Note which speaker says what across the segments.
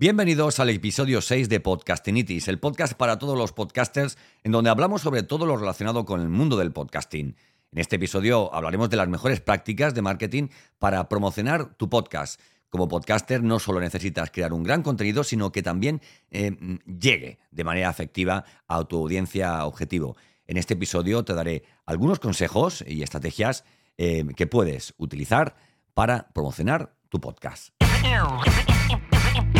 Speaker 1: Bienvenidos al episodio 6 de Podcastinitis, el podcast para todos los podcasters en donde hablamos sobre todo lo relacionado con el mundo del podcasting. En este episodio hablaremos de las mejores prácticas de marketing para promocionar tu podcast. Como podcaster no solo necesitas crear un gran contenido, sino que también eh, llegue de manera efectiva a tu audiencia objetivo. En este episodio te daré algunos consejos y estrategias eh, que puedes utilizar para promocionar tu podcast.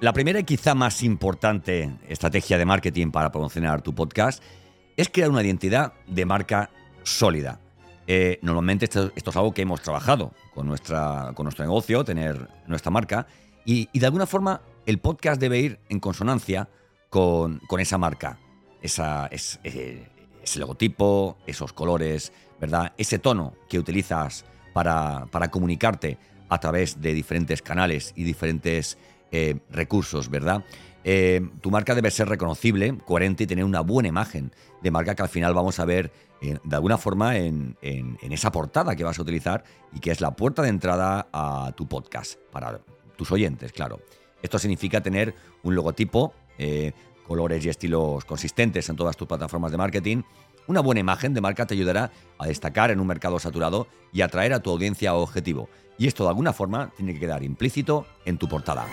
Speaker 1: La primera y quizá más importante estrategia de marketing para promocionar tu podcast es crear una identidad de marca sólida. Eh, normalmente esto, es algo que hemos trabajado con, nuestra, con nuestro negocio, tener nuestra marca, y, de alguna forma el podcast debe ir en consonancia con, esa marca, esa, es, eh, ese logotipo, esos colores, ¿verdad? Ese tono que utilizas para, comunicarte a través de diferentes canales y diferentes eh, recursos, ¿verdad? Eh, tu marca debe ser reconocible, coherente y tener una buena imagen de marca que al final vamos a ver de alguna forma en, esa portada que vas a utilizar y que es la puerta de entrada a tu podcast, para tus oyentes, claro. Esto significa tener un logotipo, eh, colores y estilos consistentes en todas tus plataformas de marketing. Una buena imagen de marca te ayudará a destacar en un mercado saturado y atraer a tu audiencia objetivo. Y esto de alguna forma tiene que quedar implícito en tu portada.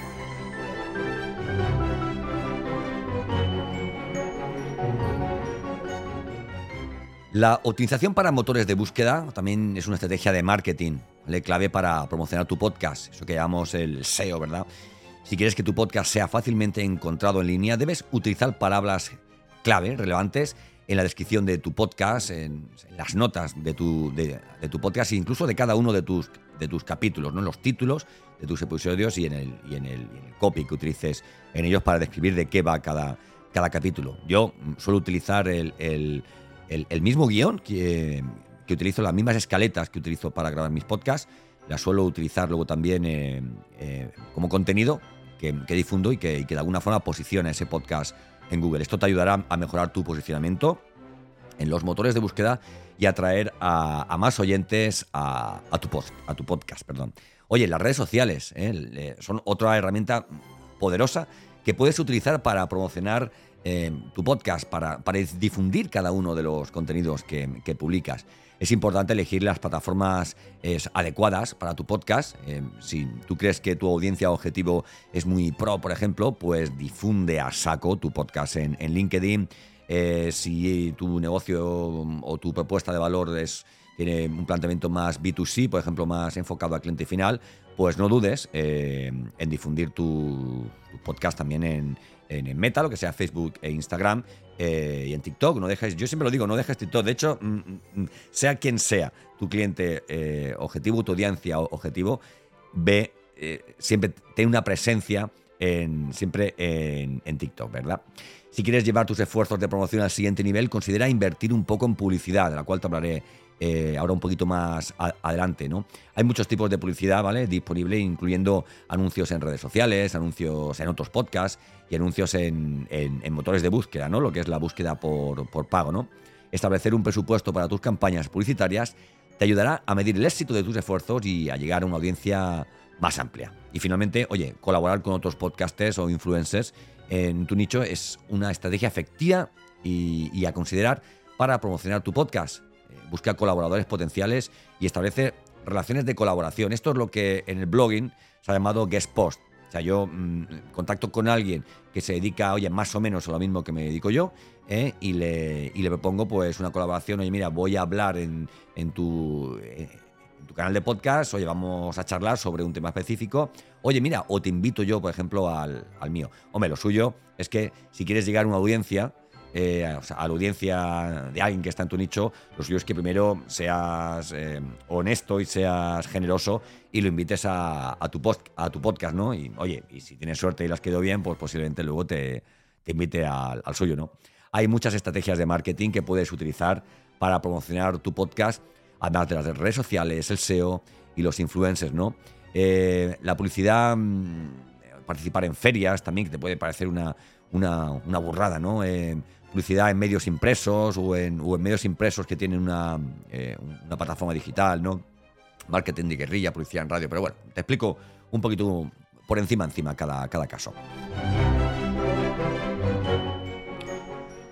Speaker 1: La optimización para motores de búsqueda también es una estrategia de marketing, clave para promocionar tu podcast, eso que llamamos el SEO, ¿verdad? Si quieres que tu podcast sea fácilmente encontrado en línea, debes utilizar palabras clave, relevantes, en la descripción de tu podcast, en, las notas de tu, de, tu, podcast e incluso de cada uno de tus, de tus capítulos, ¿no? en los títulos de tus episodios y en, el, y en, el, copy que utilices en ellos para describir de qué va cada, cada capítulo. Yo suelo utilizar el, el mismo guion que, que utilizo, las mismas escaletas que utilizo para grabar mis podcasts, las suelo utilizar luego también eh, eh, como contenido que, difundo y que, de alguna forma posiciona ese podcast en Google. Esto te ayudará a mejorar tu posicionamiento en los motores de búsqueda y atraer a, más oyentes a, tu post, a tu podcast. Perdón. Oye, las redes sociales eh, son otra herramienta poderosa que puedes utilizar para promocionar tu podcast, para, difundir cada uno de los contenidos que publicas es importante elegir las plataformas adecuadas para tu podcast. Eh, si tú crees que tu audiencia objetivo es muy pro, por ejemplo, pues difunde a saco tu podcast en, LinkedIn. Eh, si tu negocio o tu propuesta de valor es, tiene un planteamiento más B2C, por ejemplo, más enfocado al cliente final, pues no dudes eh, en difundir tu, podcast también en, en Meta, lo que sea Facebook e Instagram, eh, y en TikTok. No dejes, yo siempre lo digo, no dejes TikTok. De hecho, mm, mm, mm, sea quien sea tu cliente eh, objetivo, tu audiencia objetivo, ve, siempre ten una presencia en, siempre en, en TikTok, ¿verdad? Si quieres llevar tus esfuerzos de promoción al siguiente nivel, considera invertir un poco en publicidad, de la cual te hablaré eh, ahora un poquito más adelante, ¿no? Hay muchos tipos de publicidad, ¿vale? Disponible, incluyendo anuncios en redes sociales, anuncios en otros podcasts y anuncios en, motores de búsqueda, ¿no? Lo que es la búsqueda por, pago, ¿no? Establecer un presupuesto para tus campañas publicitarias te ayudará a medir el éxito de tus esfuerzos y a llegar a una audiencia más amplia. Y finalmente, oye, colaborar con otros podcasters o influencers en tu nicho es una estrategia efectiva y a considerar para promocionar tu podcast busca colaboradores potenciales y establece relaciones de colaboración. Esto es lo que en el blogging se ha llamado guest post. sea, yo mm, contacto con alguien que se dedica, oye, más o menos a lo mismo que me dedico yo, ¿eh? y, le, y le propongo pues una colaboración, oye, mira, voy a hablar en, tu... en tu canal de podcast, oye, vamos a charlar sobre un tema específico, oye, mira, o te invito yo, por ejemplo, al, al mío. Hombre, lo suyo es que si quieres llegar a una audiencia, eh, a la audiencia de alguien que está en tu nicho, lo suyo es que primero seas eh, honesto y seas generoso y lo invites a, tu post, a tu podcast, ¿no? Y oye, y si tienes suerte y las quedó bien, pues posiblemente luego te, te invite al, suyo, ¿no? Hay muchas estrategias de marketing que puedes utilizar para promocionar tu podcast, además de las redes sociales, el SEO y los influencers, ¿no? Eh, la publicidad, mm, participar en ferias también, que te puede parecer una, una, una burrada, ¿no? publicidad en medios impresos o en, medios impresos que tienen eh, una, plataforma digital, ¿no? Marketing de guerrilla, publicidad en radio. Pero bueno, te explico un poquito por encima, encima cada, cada caso.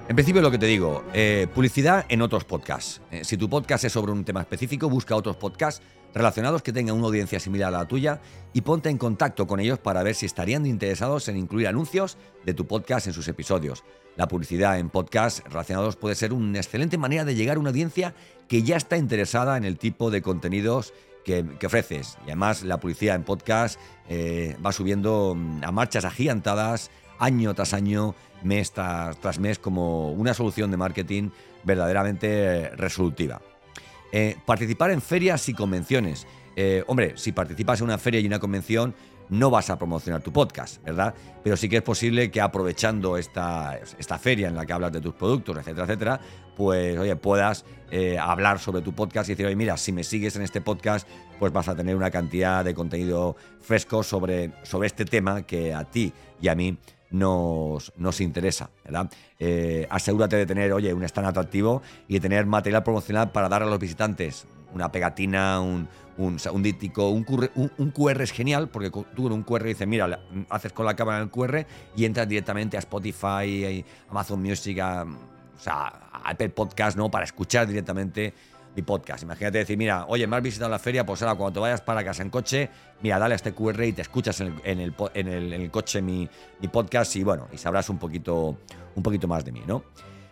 Speaker 1: En principio lo que te digo, eh, publicidad en otros podcasts. Eh, si tu podcast es sobre un tema específico, busca otros podcasts relacionados que tengan una audiencia similar a la tuya y ponte en contacto con ellos para ver si estarían interesados en incluir anuncios de tu podcast en sus episodios. La publicidad en podcasts relacionados puede ser una excelente manera de llegar a una audiencia que ya está interesada en el tipo de contenidos que, ofreces. Y además la publicidad en podcast eh, va subiendo mm, a marchas agigantadas año tras año, mes tras, mes, como una solución de marketing verdaderamente resolutiva. Eh, participar en ferias y convenciones. Eh, hombre, si participas en una feria y una convención, no vas a promocionar tu podcast, ¿verdad? Pero sí que es posible que aprovechando esta, esta feria en la que hablas de tus productos, etcétera, etcétera, pues, oye, puedas eh, hablar sobre tu podcast y decir, oye, mira, si me sigues en este podcast, pues vas a tener una cantidad de contenido fresco sobre, sobre este tema que a ti y a mí nos, nos interesa, ¿verdad? Eh, asegúrate de tener, oye, un stand atractivo y de tener material promocional para dar a los visitantes una pegatina, un, un, un díptico, un, un, QR es genial porque tú con un QR dices, mira, haces con la cámara el QR y entras directamente a Spotify, Amazon Music, a, o sea, a Apple Podcast, ¿no? Para escuchar directamente mi podcast. Imagínate decir, mira, oye, me has visitado la feria, pues ahora cuando te vayas para casa en coche, mira, dale a este QR y te escuchas en el, coche mi, podcast y bueno, y sabrás un poquito, un poquito más de mí, ¿no?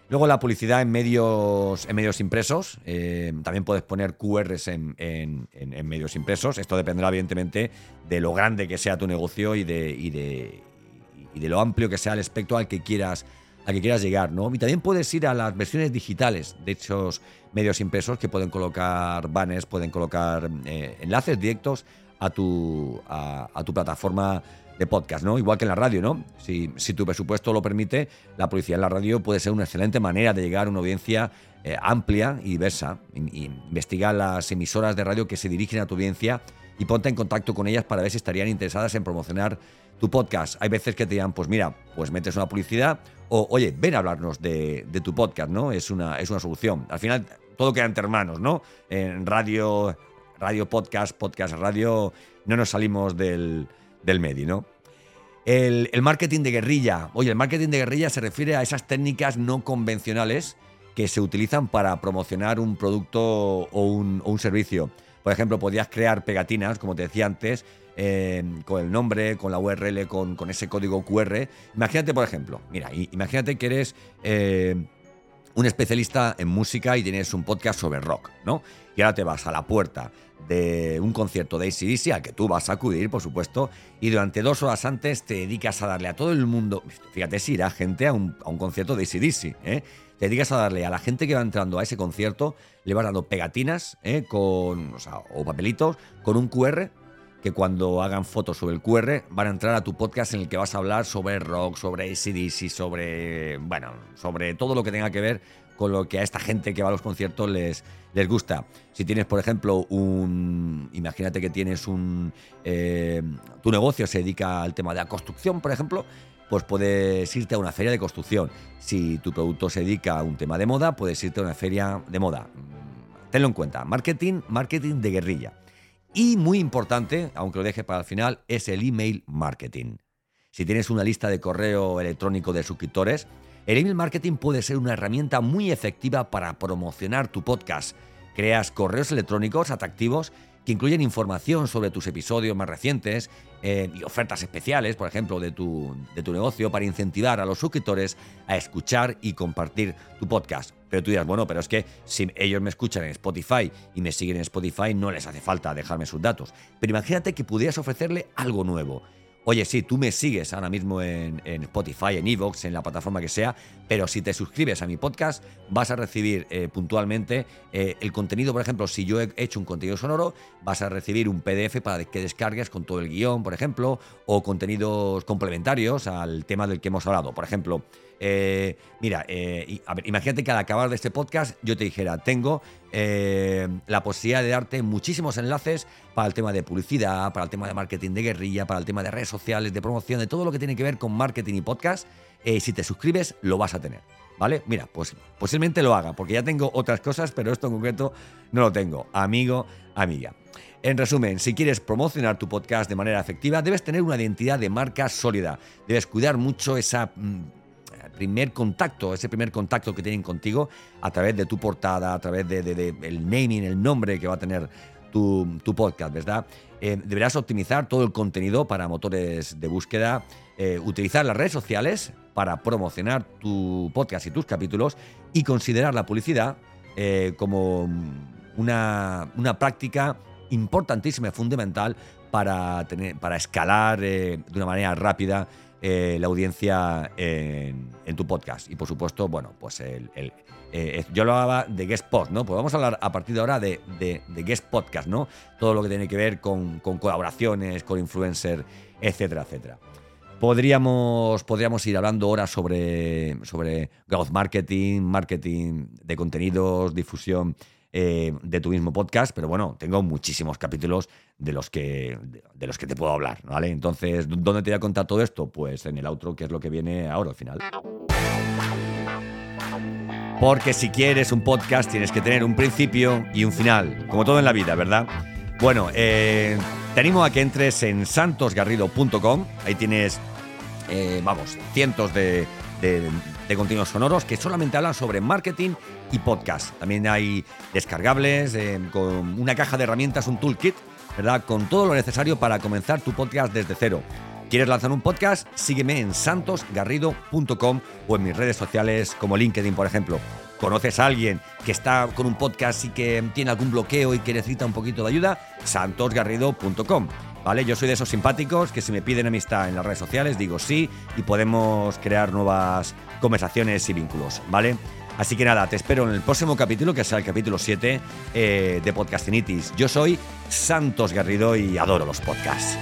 Speaker 1: Luego la publicidad en medios, impresos. Eh, también puedes poner QRs en, medios impresos. Esto dependerá, evidentemente, de lo grande que sea tu negocio y de, y de, y de lo amplio que sea el espectro al que quieras, al que quieras llegar. ¿no? Y también puedes ir a las versiones digitales de esos medios impresos que pueden colocar banners, pueden colocar eh, enlaces directos a tu, a, a tu plataforma de podcast, ¿no? Igual que en la radio, ¿no? Si, tu presupuesto lo permite, la publicidad en la radio puede ser una excelente manera de llegar a una audiencia eh, amplia y diversa. investiga las emisoras de radio que se dirigen a tu audiencia y ponte en contacto con ellas para ver si estarían interesadas en promocionar tu podcast. Hay veces que te digan, pues mira, pues metes una publicidad o, oye, ven a hablarnos de, de tu podcast, ¿no? Es una, es una solución. Al final, todo queda entre hermanos, ¿no? En radio, radio, podcast, podcast, radio, no nos salimos del del medio, ¿no? El, marketing de guerrilla. Oye, el marketing de guerrilla se refiere a esas técnicas no convencionales que se utilizan para promocionar un producto o un, servicio. Por ejemplo, podías crear pegatinas, como te decía antes, eh, con el nombre, con la URL, con, ese código QR. Imagínate, por ejemplo, mira, imagínate que eres eh, un especialista en música y tienes un podcast sobre rock, ¿no? Y ahora te vas a la puerta de un concierto de ACDC al que tú vas a acudir, por supuesto, y durante dos horas antes te dedicas a darle a todo el mundo, fíjate si irá gente a un, concierto de ACDC, ¿eh? Te dedicas a darle a la gente que va entrando a ese concierto, le vas dando pegatinas ¿eh? con, o, papelitos con un QR que cuando hagan fotos sobre el QR van a entrar a tu podcast en el que vas a hablar sobre rock, sobre ACDC, sobre, bueno, sobre todo lo que tenga que ver con lo que a esta gente que va a los conciertos les, les gusta. Si tienes, por ejemplo, un. Imagínate que tienes un. Eh, tu negocio se dedica al tema de la construcción, por ejemplo, pues puedes irte a una feria de construcción. Si tu producto se dedica a un tema de moda, puedes irte a una feria de moda. Tenlo en cuenta. Marketing, marketing de guerrilla. Y muy importante, aunque lo deje para el final, es el email marketing. Si tienes una lista de correo electrónico de suscriptores, el email marketing puede ser una herramienta muy efectiva para promocionar tu podcast. creas correos electrónicos atractivos que incluyen información sobre tus episodios más recientes eh, y ofertas especiales, por ejemplo, de tu, de tu negocio para incentivar a los suscriptores a escuchar y compartir tu podcast. Pero tú dirás, bueno, pero es que si ellos me escuchan en Spotify y me siguen en Spotify, no les hace falta dejarme sus datos. Pero imagínate que pudieras ofrecerle algo nuevo Oye, sí, tú me sigues ahora mismo en, Spotify, en Evox, en la plataforma que sea, pero si te suscribes a mi podcast, vas a recibir eh, puntualmente eh, el contenido. Por ejemplo, si yo he hecho un contenido sonoro, vas a recibir un PDF para que descargues con todo el guion, por ejemplo, o contenidos complementarios al tema del que hemos hablado. Por ejemplo, eh, mira, imagínate que al acabar de este podcast yo te dijera, tengo eh, la posibilidad de darte muchísimos enlaces para el tema de publicidad, para el tema de marketing de guerrilla, para el tema de redes sociales, de promoción, de todo lo que tiene que ver con marketing y podcast. Eh, si te suscribes, lo vas a tener. ¿Vale? Mira, pues posiblemente lo haga, porque ya tengo otras cosas, pero esto en concreto no lo tengo. Amigo, amiga. En resumen, si quieres promocionar tu podcast de manera efectiva, debes tener una identidad de marca sólida. Debes cuidar mucho esa mm, primer contacto, ese primer contacto que tienen contigo a través de tu portada, a través del de, naming, el nombre que va a tener tu, podcast, ¿verdad? Eh, deberás optimizar todo el contenido para motores de búsqueda, eh, utilizar las redes sociales para promocionar tu podcast y tus capítulos y considerar la publicidad eh, como una, una, práctica importantísima y fundamental para, tener, para escalar de una manera rápida eh, la audiencia en, tu podcast. Y por supuesto, bueno, pues el, eh, yo lo hablaba de guest pod, ¿no? Pues vamos a hablar a partir de ahora de, guest podcast, ¿no? Todo lo que tiene que ver con, colaboraciones, con influencers, etcétera, etcétera. Podríamos, podríamos ir hablando ahora sobre, sobre growth marketing, marketing de contenidos, difusión eh, de tu mismo podcast, pero bueno, tengo muchísimos capítulos de los que, de, los que te puedo hablar, ¿vale? Entonces, ¿dónde te voy a contar todo esto? Pues en el outro, que es lo que viene ahora al final. Porque si quieres un podcast tienes que tener un principio y un final, como todo en la vida, ¿verdad? Bueno, eh, te animo a que entres en santosgarrido.com, ahí tienes, eh, vamos, cientos de, de, de contenidos sonoros que solamente hablan sobre marketing y podcast. También hay descargables, eh, con una caja de herramientas, un toolkit, ¿verdad? Con todo lo necesario para comenzar tu podcast desde cero. ¿Quieres lanzar un podcast? Sígueme en santosgarrido.com o en mis redes sociales como LinkedIn, por ejemplo. ¿Conoces a alguien que está con un podcast y que tiene algún bloqueo y que necesita un poquito de ayuda? santosgarrido.com. ¿Vale? Yo soy de esos simpáticos que si me piden amistad en las redes sociales digo sí y podemos crear nuevas conversaciones y vínculos, ¿vale? Así que nada, te espero en el próximo capítulo, que será el capítulo 7 eh, de Podcastinitis. Yo soy Santos Garrido y adoro los podcasts.